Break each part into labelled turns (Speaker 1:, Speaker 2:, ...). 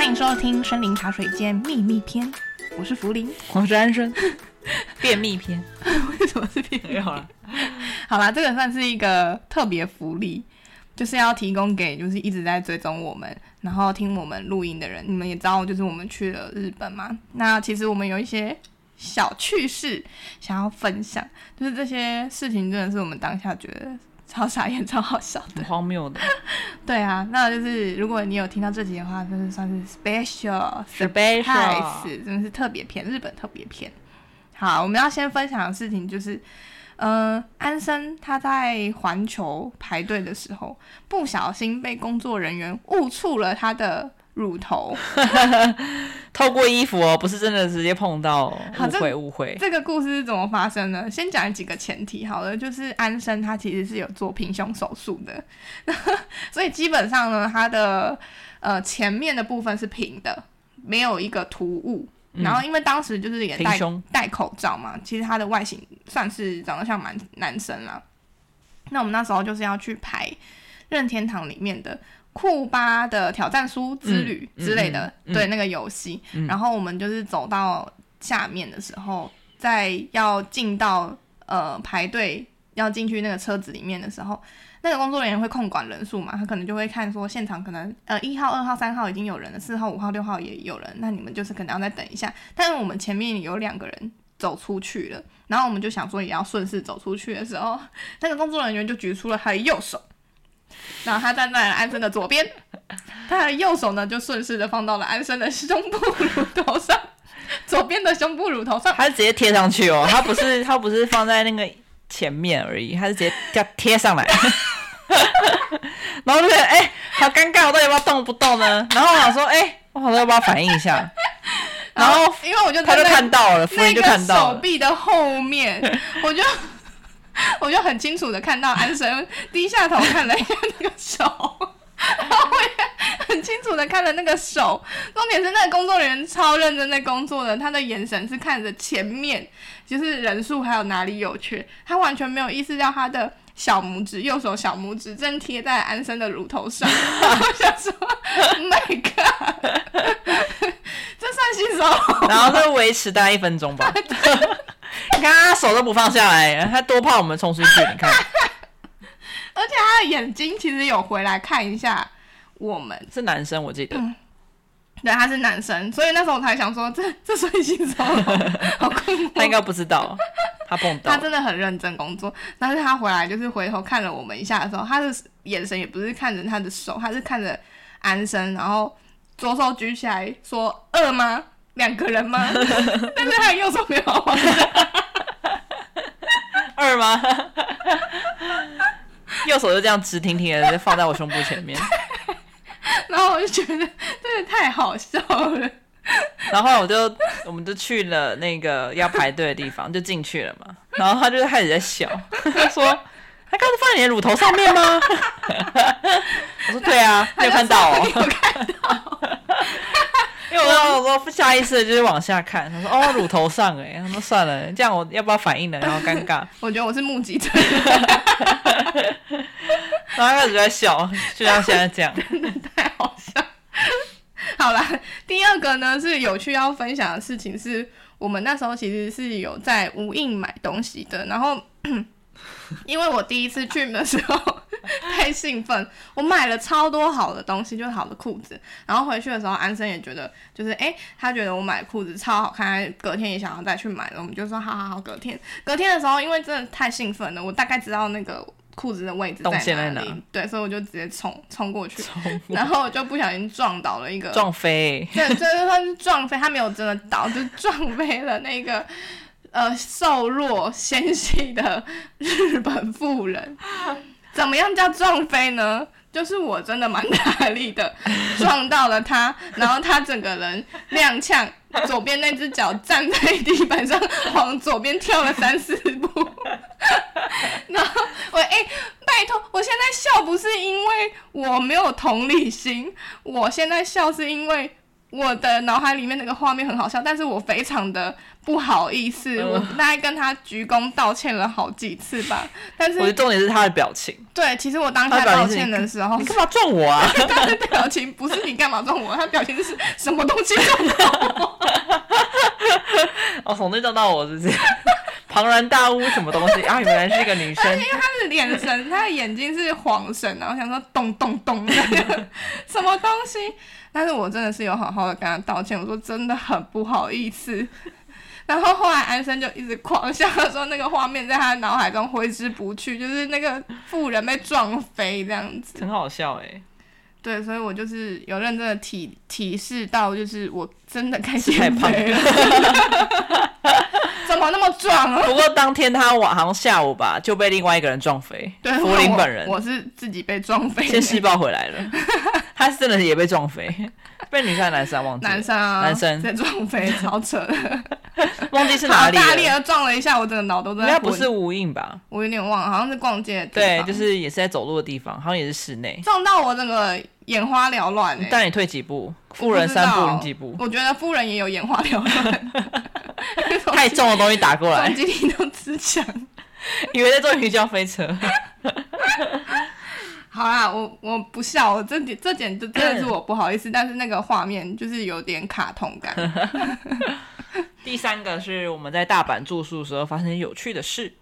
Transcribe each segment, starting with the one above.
Speaker 1: 欢迎收听《森林茶水间秘密篇》，我是福林，
Speaker 2: 我是安生。便秘篇，
Speaker 1: 为什么是便秘？好了，好啦，这个算是一个特别福利，就是要提供给就是一直在追踪我们，然后听我们录音的人。你们也知道，就是我们去了日本嘛。那其实我们有一些小趣事想要分享，就是这些事情真的是我们当下觉得超傻眼、超好笑的、
Speaker 2: 荒谬的。
Speaker 1: 对啊，那就是如果你有听到这集的话，就是算是 special
Speaker 2: special，
Speaker 1: 真的是特别篇，日本特别篇。好，我们要先分享的事情就是，呃，安生他在环球排队的时候，不小心被工作人员误触了他的乳头，
Speaker 2: 透过衣服哦，不是真的直接碰到，误会误会。
Speaker 1: 这个故事是怎么发生的？先讲几个前提好了，就是安生他其实是有做平胸手术的，所以基本上呢，他的呃前面的部分是平的，没有一个突兀。然后，因为当时就是也戴戴口罩嘛，其实他的外形算是长得像蛮男生啦。那我们那时候就是要去排任天堂里面的库巴的挑战书之旅之类的，嗯嗯嗯、对那个游戏。嗯、然后我们就是走到下面的时候，在要进到呃排队要进去那个车子里面的时候。那个工作人员会控管人数嘛？他可能就会看说现场可能呃一号、二号、三号已经有人了，四号、五号、六号也有人，那你们就是可能要再等一下。但是我们前面有两个人走出去了，然后我们就想说也要顺势走出去的时候，那个工作人员就举出了他的右手，然后他站在了安生的左边，他的右手呢就顺势的放到了安生的胸部乳头上，左边的胸部乳头上，
Speaker 2: 他是直接贴上去哦，他不是 他不是放在那个前面而已，他是直接要贴上来。然后就觉得哎，好尴尬，我到底要不要动不动呢？然后我想说，哎、欸，我好像要不要反应一下？然后，然后因为我就他就看到了，夫人就看到了
Speaker 1: 手臂的后面，我就我就很清楚的看到安生低下头看了一下那个手，然后我也很清楚的看了那个手。重点是那个工作人员超认真在工作的，他的眼神是看着前面，就是人数还有哪里有缺，他完全没有意识到他的。小拇指，右手小拇指正贴在安生的乳头上，我想说，My God，这算新手？
Speaker 2: 然后就维持大概一分钟吧。你看他手都不放下来，他多怕我们冲出去。你看，
Speaker 1: 而且他的眼睛其实有回来看一下我们。
Speaker 2: 是男生，我记得。嗯
Speaker 1: 对，他是男生，所以那时候我才想说，这这算新手？好困惑。
Speaker 2: 他应该不知道，他碰到。
Speaker 1: 他真的很认真工作，但是他回来就是回头看了我们一下的时候，他的眼神也不是看着他的手，他是看着安生，然后左手举起来说：“饿吗？两个人吗？” 但是他右手没有放。
Speaker 2: 二吗？右手就这样直挺挺的放在我胸部前面。
Speaker 1: 然后我就觉得真的太好笑了，
Speaker 2: 然后我就我们就去了那个要排队的地方，就进去了嘛。然后他就开始在笑，他说：“他刚才放在你的乳头上面吗？” 我说：“对啊，你有看到哦。”
Speaker 1: 有看到，
Speaker 2: 我说下意识的就是往下看，他说：“哦，乳头上哎。”他说：“算了，这样我要不要反应呢？然后尴尬。”
Speaker 1: 我觉得我是目击者。
Speaker 2: 然后他开始在笑，就像现在这样，
Speaker 1: 真的太好笑。好啦，第二个呢是有趣要分享的事情，是我们那时候其实是有在无印买东西的。然后，因为我第一次去的时候太兴奋，我买了超多好的东西，就是好的裤子。然后回去的时候，安生也觉得就是哎、欸，他觉得我买裤子超好看，隔天也想要再去买了。我们就说好好好，隔天 隔天的时候，因为真的太兴奋了，我大概知道那个。裤子的位置在哪里？哪对，所以我就直接冲冲过去，过然后我就不小心撞倒了一个
Speaker 2: 撞飞，
Speaker 1: 对，这就算是撞飞，他没有真的倒，就撞飞了那个呃瘦弱纤细的日本妇人。怎么样叫撞飞呢？就是我真的蛮大力的撞到了他，然后他整个人踉跄，左边那只脚站在地板上，往左边跳了三四步。然后我哎、拜托，我现在笑不是因为我没有同理心，我现在笑是因为我的脑海里面那个画面很好笑，但是我非常的不好意思，
Speaker 2: 嗯、
Speaker 1: 我大概跟他鞠躬道歉了好几次吧。但是
Speaker 2: 我觉得重点是他的表情。
Speaker 1: 对，其实我当下道歉的时候，
Speaker 2: 你干嘛撞我啊？
Speaker 1: 他的表情不是你干嘛撞我，他表情是什么东西撞到我？
Speaker 2: 哦，从那撞到我是不是？庞然大物什么东西啊？原来是一个女生。
Speaker 1: 因为她的眼神，她的眼睛是黄神，然后想说咚咚咚的什么东西。但是我真的是有好好的跟他道歉，我说真的很不好意思。然后后来安生就一直狂笑，说那个画面在他脑海中挥之不去，就是那个富人被撞飞这样子，
Speaker 2: 很好笑哎、欸。
Speaker 1: 对，所以我就是有认真的提提示到，就是我真的开始
Speaker 2: 太胖了，
Speaker 1: 怎么那么壮啊？
Speaker 2: 不过当天他晚上下午吧就被另外一个人撞飞，
Speaker 1: 对，
Speaker 2: 福林本人
Speaker 1: 我，我是自己被撞飞，
Speaker 2: 先施暴回来了，他是真的也被撞飞，被女生还是男生啊忘记？
Speaker 1: 男生啊，
Speaker 2: 男生
Speaker 1: 在撞飞，超扯的。
Speaker 2: 忘记是哪里了，
Speaker 1: 大力的撞了一下，我整个脑都在。
Speaker 2: 应该不是无印吧？
Speaker 1: 我有点忘了，好像是逛街的地
Speaker 2: 对，就是也是在走路的地方，好像也是室内。
Speaker 1: 撞到我整个眼花缭乱哎！
Speaker 2: 但你退几步？妇人三步，你几步？
Speaker 1: 我觉得夫人也有眼花缭乱。
Speaker 2: 太重的东西打过来，
Speaker 1: 攻击力都自强，
Speaker 2: 以为在坐云霄飞车。
Speaker 1: 好啦，我我不笑，我这点这点就真的是 我不好意思，但是那个画面就是有点卡通感。
Speaker 2: 第三个是我们在大阪住宿的时候发生有趣的事。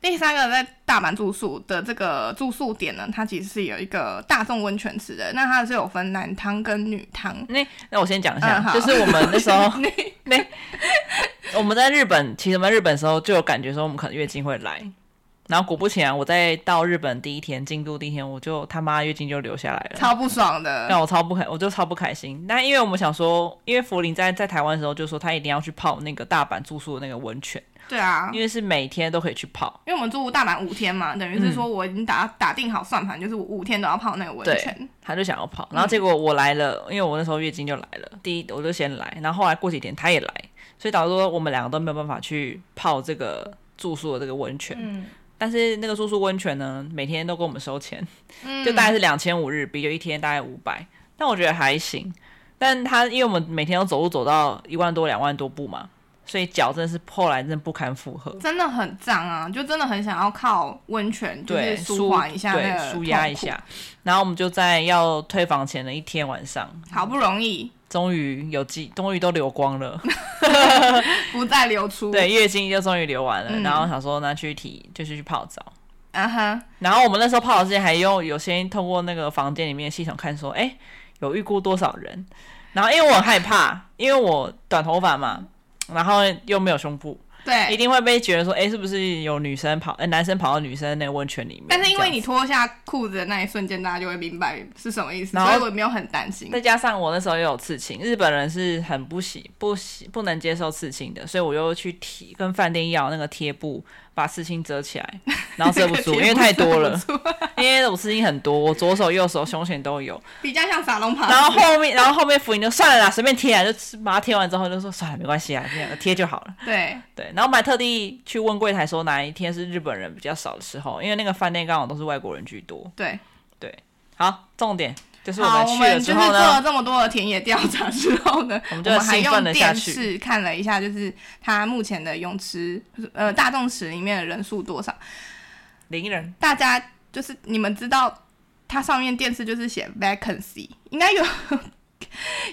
Speaker 1: 第三个在大阪住宿的这个住宿点呢，它其实是有一个大众温泉池的。那它是有分男汤跟女汤。
Speaker 2: 那那我先讲一下，
Speaker 1: 嗯、
Speaker 2: 就是我们那时候 那我们在日本，其实我们在日本的时候就有感觉说我们可能月经会来。然后果不其然，我在到日本第一天，京都第一天，我就他妈月经就流下来了，
Speaker 1: 超不爽的。
Speaker 2: 让我超不开，我就超不开心。那因为我们想说，因为福林在在台湾的时候就说他一定要去泡那个大阪住宿的那个温泉。
Speaker 1: 对啊，
Speaker 2: 因为是每天都可以去泡。
Speaker 1: 因为我们住大阪五天嘛，等于是说我已经打、嗯、打定好算盘，就是我五天都要泡那个温泉。
Speaker 2: 他就想要泡，然后结果我来了，嗯、因为我那时候月经就来了，第一我就先来，然后后来过几天他也来，所以导致说我们两个都没有办法去泡这个住宿的这个温泉。嗯。但是那个住宿温泉呢，每天都跟我们收钱，嗯、就大概是两千五日币，就一天大概五百。但我觉得还行。但他因为我们每天都走路走到一万多两万多步嘛，所以脚真的是后来真的不堪负荷，
Speaker 1: 真的很脏啊！就真的很想要靠温泉，就是舒缓一下，
Speaker 2: 对，舒压一下。然后我们就在要退房前的一天晚上，
Speaker 1: 好不容易。
Speaker 2: 终于有机，终于都流光了，
Speaker 1: 不再流出。
Speaker 2: 对，月经就终于流完了，嗯、然后想说那去体就是去泡澡。
Speaker 1: 啊哈。
Speaker 2: 然后我们那时候泡澡之前还用有先通过那个房间里面的系统看说，哎，有预估多少人？然后因为我很害怕，因为我短头发嘛，然后又没有胸部。
Speaker 1: 对，
Speaker 2: 一定会被觉得说，哎，是不是有女生跑，哎，男生跑到女生那个温泉里面？
Speaker 1: 但是因为你脱下裤子的那一瞬间，大家就会明白是什么意思，然所以我没有很担心。
Speaker 2: 再加上我那时候也有刺青，日本人是很不喜不喜不能接受刺青的，所以我又去贴跟饭店要那个贴布。把刺青遮起来，然后遮不住，因为太多了。因为我刺青很多，我左手、右手、胸前都有，
Speaker 1: 比较像撒龙袍。
Speaker 2: 然后后面，然后后面福音就算了啦，随便贴啊，就把它贴完之后就说算了，没关系啊，这样贴就好了。
Speaker 1: 对
Speaker 2: 对，然后我还特地去问柜台说哪一天是日本人比较少的时候，因为那个饭店刚好都是外国人居多。
Speaker 1: 对
Speaker 2: 对，好，重点。就是
Speaker 1: 我们去了之后呢，就是做了这么多的田野调查之后呢，
Speaker 2: 我
Speaker 1: 们，还用电视看了一下，就是它目前的泳池，呃，大众池里面的人数多少？
Speaker 2: 零人。
Speaker 1: 大家就是你们知道，它上面电视就是写 vacancy，应该有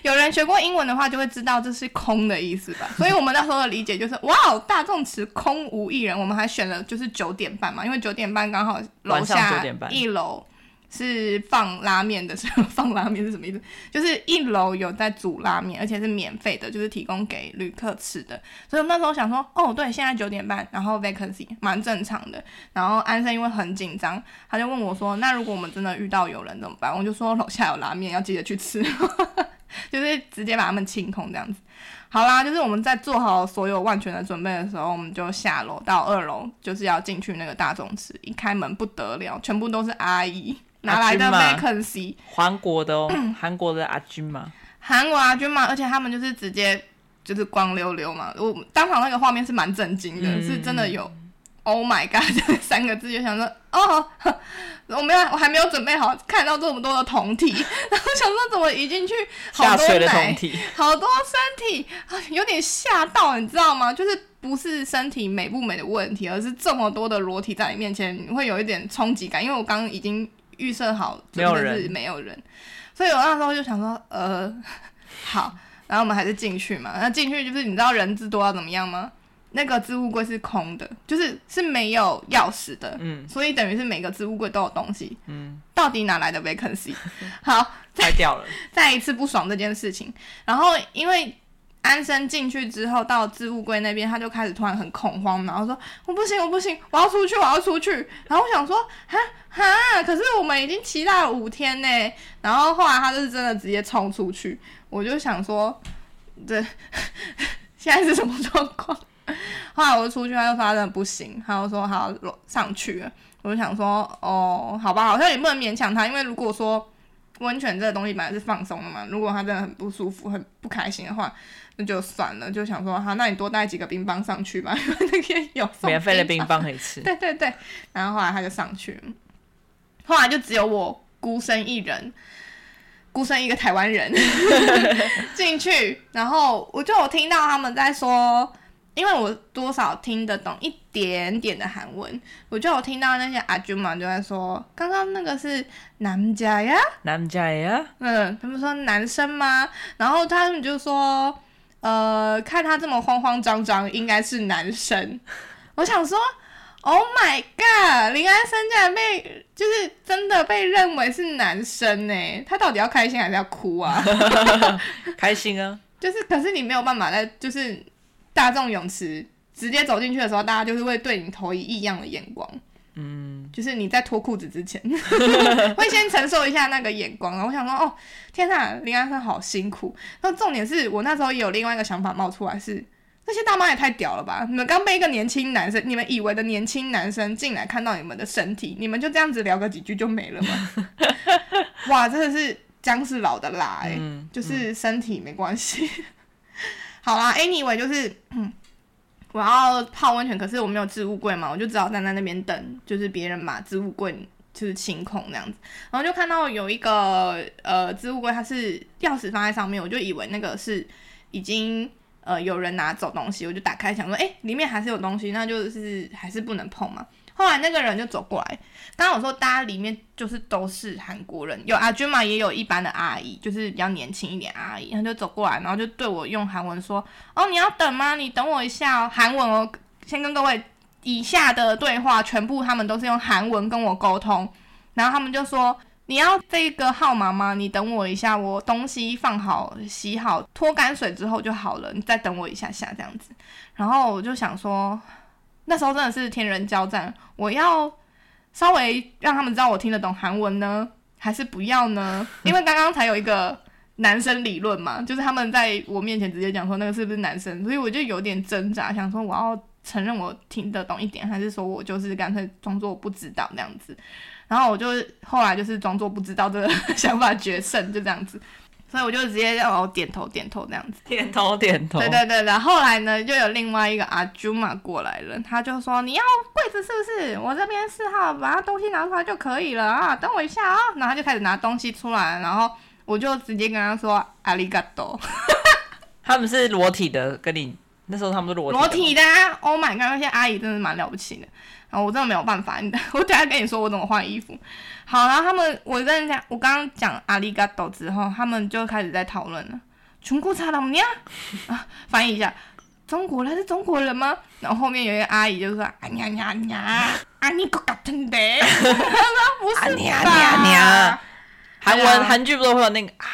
Speaker 1: 有人学过英文的话，就会知道这是空的意思吧？所以我们那时候的理解就是，哇，大众池空无一人。我们还选了就是九点半嘛，因为九点半刚好楼下一楼。是放拉面的时候，放拉面是什么意思？就是一楼有在煮拉面，而且是免费的，就是提供给旅客吃的。所以我那时候想说，哦，对，现在九点半，然后 vacancy 蛮正常的。然后安生因为很紧张，他就问我说：“那如果我们真的遇到有人怎么办？”我就说：“楼下有拉面，要记得去吃。”就是直接把他们清空这样子。好啦，就是我们在做好所有万全的准备的时候，我们就下楼到二楼，就是要进去那个大众池。一开门不得了，全部都是阿姨。拿来的 vacancy，
Speaker 2: 韩国的哦，韩国的阿军嘛，
Speaker 1: 韩国阿军嘛，而且他们就是直接就是光溜溜嘛，我当场那个画面是蛮震惊的，嗯、是真的有 Oh my god！这三个字就想说，哦，我没有，我还没有准备好看到这么多的胴体，然后想说怎么一进去好多奶，好多身体，有点吓到，你知道吗？就是不是身体美不美的问题，而是这么多的裸体在你面前，你会有一点冲击感。因为我刚刚已经预设好，真的是没有人，所以我那时候就想说，呃，好，然后我们还是进去嘛。那进去就是你知道人字多要怎么样吗？那个置物柜是空的，就是是没有钥匙的，嗯，所以等于是每个置物柜都有东西，嗯，到底哪来的 vacancy？好，
Speaker 2: 拆掉了，
Speaker 1: 再一次不爽这件事情。然后因为安生进去之后到置物柜那边，他就开始突然很恐慌，然后说我不行，我不行，我要出去，我要出去。然后我想说，哈哈，可是我们已经期待了五天呢。然后后来他就是真的直接冲出去，我就想说，这现在是什么状况？后来我出去，他就发现不行，他就说好上去了。我就想说，哦，好吧，好像也不能勉强他，因为如果说温泉这个东西本来是放松的嘛，如果他真的很不舒服、很不开心的话，那就算了。就想说，好，那你多带几个冰棒上去吧，因为那边有
Speaker 2: 免费的冰棒可以吃。
Speaker 1: 对对对，然后后来他就上去了，后来就只有我孤身一人，孤身一个台湾人 进去，然后我就有听到他们在说。因为我多少听得懂一点点的韩文，我就有听到那些阿舅嘛就在说，刚刚那个是男家呀，
Speaker 2: 男家呀，
Speaker 1: 嗯，他们说男生吗？然后他们就说，呃，看他这么慌慌张张，应该是男生。我想说，Oh my god，林安生竟然被就是真的被认为是男生呢？他到底要开心还是要哭啊？
Speaker 2: 开心啊，
Speaker 1: 就是可是你没有办法在就是。大众泳池直接走进去的时候，大家就是会对你投以异样的眼光。嗯，就是你在脱裤子之前，会先承受一下那个眼光。然后我想说，哦，天呐，林安生好辛苦。那重点是我那时候也有另外一个想法冒出来是，是那些大妈也太屌了吧？你们刚被一个年轻男生，你们以为的年轻男生进来看到你们的身体，你们就这样子聊个几句就没了吗？哇，真的是姜是老的辣哎、欸，嗯、就是身体没关系。好啦，anyway 就是，嗯，我要泡温泉，可是我没有置物柜嘛，我就只好站在那边等，就是别人把置物柜就是清空这样子，然后就看到有一个呃置物柜，它是钥匙放在上面，我就以为那个是已经呃有人拿走东西，我就打开想说，哎，里面还是有东西，那就是还是不能碰嘛。后来那个人就走过来，刚刚我说大家里面就是都是韩国人，有阿君嘛，也有一般的阿姨，就是比较年轻一点阿姨，他就走过来，然后就对我用韩文说：“哦，你要等吗？你等我一下哦。”韩文哦，先跟各位，以下的对话全部他们都是用韩文跟我沟通，然后他们就说：“你要这个号码吗？你等我一下，我东西放好、洗好、脱干水之后就好了，你再等我一下下这样子。”然后我就想说。那时候真的是天人交战，我要稍微让他们知道我听得懂韩文呢，还是不要呢？因为刚刚才有一个男生理论嘛，就是他们在我面前直接讲说那个是不是男生，所以我就有点挣扎，想说我要承认我听得懂一点，还是说我就是干脆装作不知道那样子。然后我就后来就是装作不知道这个 想法决胜，就这样子。所以我就直接让我点头点头这样子，
Speaker 2: 点头点头。
Speaker 1: 对对对，然后后来呢，就有另外一个阿朱玛过来了，他就说，你要柜子是不是？我这边四号，把他东西拿出来就可以了啊，等我一下啊。然后他就开始拿东西出来，然后我就直接跟他说阿里嘎多。
Speaker 2: 他们是裸体的，跟你那时候他们都裸体
Speaker 1: 裸体的、啊、，Oh my god，那些阿姨真的蛮了不起的。然后我真的没有办法，我等下跟你说我怎么换衣服。好，然后他们，我跟人家，我刚刚讲阿里嘎多之后，他们就开始在讨论了，穷国差到你啊，翻译一下，中国人是中国人吗？然后后面有一个阿姨就说，啊呀呀呀，阿尼嘎腾的，不是吧？
Speaker 2: 韩、文韩剧不都会有那个啊？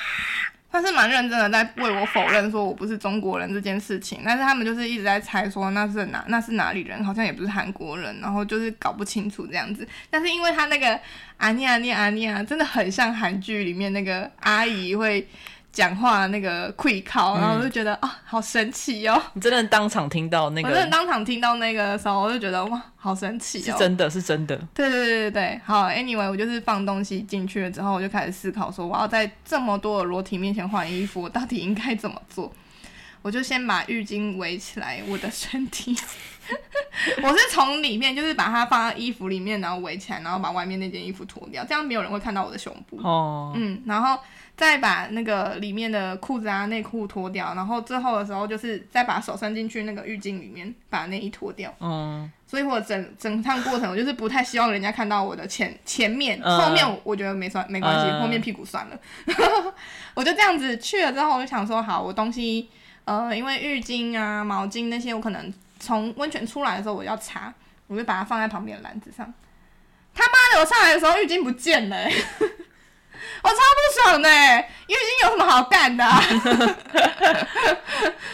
Speaker 1: 他是蛮认真的在为我否认说我不是中国人这件事情，但是他们就是一直在猜说那是哪那是哪里人，好像也不是韩国人，然后就是搞不清楚这样子。但是因为他那个阿尼亚尼阿尼啊真的很像韩剧里面那个阿姨会。讲话那个会靠，然后我就觉得、嗯、啊，好神奇哦！
Speaker 2: 你真的当场听到那个？
Speaker 1: 我真的当场听到那个的时候，我就觉得哇，好神奇哦！
Speaker 2: 是真的是真的。
Speaker 1: 对对对对对，好，Anyway，我就是放东西进去了之后，我就开始思考说，我要在这么多的裸体面前换衣服，我到底应该怎么做？我就先把浴巾围起来我的身体。我是从里面，就是把它放在衣服里面，然后围起来，然后把外面那件衣服脱掉，这样没有人会看到我的胸部。
Speaker 2: 哦，
Speaker 1: 嗯，然后再把那个里面的裤子啊、内裤脱掉，然后最后的时候就是再把手伸进去那个浴巾里面，把内衣脱掉。
Speaker 2: 嗯，
Speaker 1: 所以我整整趟过程，我就是不太希望人家看到我的前前面，
Speaker 2: 嗯、
Speaker 1: 后面我觉得没算没关系，嗯、后面屁股算了。我就这样子去了之后，我就想说，好，我东西，呃，因为浴巾啊、毛巾那些，我可能。从温泉出来的时候，我要擦，我就把它放在旁边的篮子上。他妈的，我上来的时候浴巾不见了，欸，我超不爽的，欸，浴巾有什么好干的，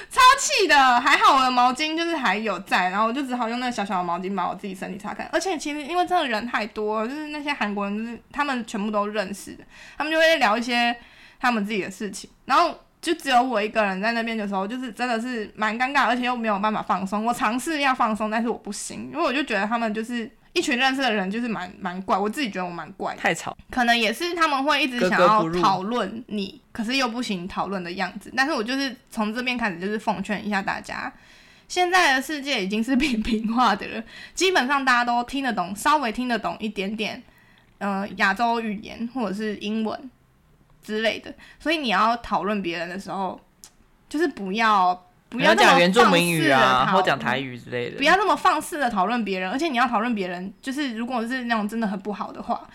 Speaker 1: 超气的！还好我的毛巾就是还有在，然后我就只好用那个小小的毛巾把我自己身体擦干。而且其实因为真的人太多，就是那些韩国人，就是他们全部都认识的，他们就会聊一些他们自己的事情，然后。就只有我一个人在那边的时候，就是真的是蛮尴尬，而且又没有办法放松。我尝试要放松，但是我不行，因为我就觉得他们就是一群认识的人，就是蛮蛮怪。我自己觉得我蛮怪，
Speaker 2: 太吵。可
Speaker 1: 能也是他们会一直想要讨论你，可是又不行讨论的样子。但是我就是从这边开始，就是奉劝一下大家，现在的世界已经是扁平化的了，基本上大家都听得懂，稍微听得懂一点点，呃，亚洲语言或者是英文。之类的，所以你要讨论别人的时候，就是不要不要讲原住民语啊，
Speaker 2: 或讲台语之类的，
Speaker 1: 不要那么放肆的讨论别人。而且你要讨论别人，就是如果是那种真的很不好的话，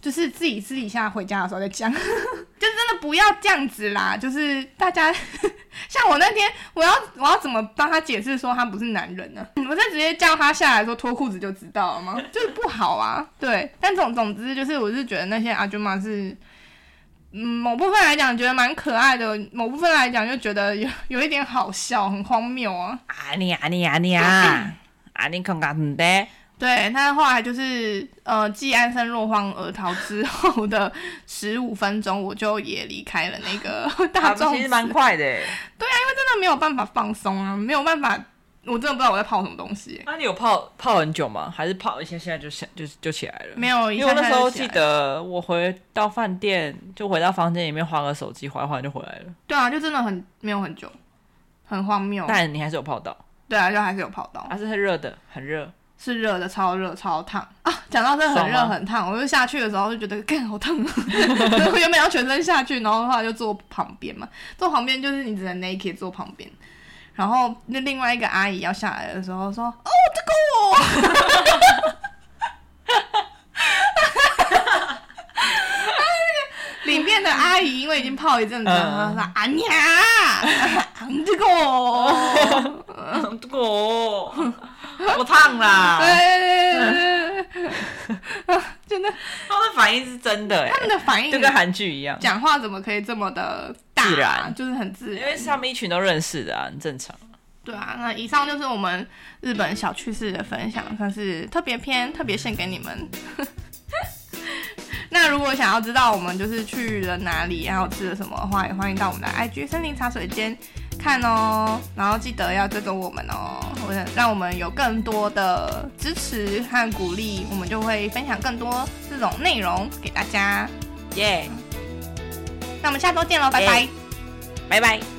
Speaker 1: 就是自己私底下回家的时候再讲，就真的不要这样子啦。就是大家 像我那天，我要我要怎么帮他解释说他不是男人呢？我再直接叫他下来说脱裤子就知道了吗？就是不好啊。对，但总总之就是，我是觉得那些阿舅妈是。嗯，某部分来讲觉得蛮可爱的，某部分来讲就觉得 有有一点好笑，很荒谬啊！
Speaker 2: 啊你啊你啊你啊！啊你看看的。
Speaker 1: 对，他后来就是呃，继安生落荒而逃之后的十五分钟，我就也离开了那个 大众。
Speaker 2: 其实蛮快的。
Speaker 1: 对啊，因为真的没有办法放松啊，没有办法。我真的不知道我在泡什么东西。
Speaker 2: 那、啊、你有泡泡很久吗？还是泡一下现在就现就就起来了？
Speaker 1: 没有，
Speaker 2: 因为我那时候记得我回到饭店，就回到房间里面划个手机，划一划就回来了。
Speaker 1: 对啊，就真的很没有很久，很荒谬。
Speaker 2: 但你还是有泡到。
Speaker 1: 对啊，就还是有泡到。
Speaker 2: 还是很热的，很热。
Speaker 1: 是热的，超热，超烫啊！讲到这很热很烫，我就下去的时候就觉得，干好烫啊！我原本要全身下去，然后的话就坐旁边嘛，坐旁边就是你只能 naked 坐旁边。然后那另外一个阿姨要下来的时候说：“哦，这个我。”里面的阿姨因为已经泡一阵子了，她说：“阿娘，这个我，
Speaker 2: 这个我，我烫啦。”真的，他们的反应是真的，
Speaker 1: 他们的反应
Speaker 2: 就跟韩剧一样。
Speaker 1: 讲话怎么可以这么的大？自然，就是很自然，
Speaker 2: 因为是他们一群都认识的啊，很正常。
Speaker 1: 对啊，那以上就是我们日本小趣事的分享，算是特别篇，特别献给你们。那如果想要知道我们就是去了哪里，然后吃了什么的话，也欢迎到我们的 IG 森林茶水间看哦。然后记得要追踪我们哦，或者让我们有更多的支持和鼓励，我们就会分享更多这种内容给大家。
Speaker 2: 耶！
Speaker 1: 那我们下周见喽，拜拜，
Speaker 2: 拜拜。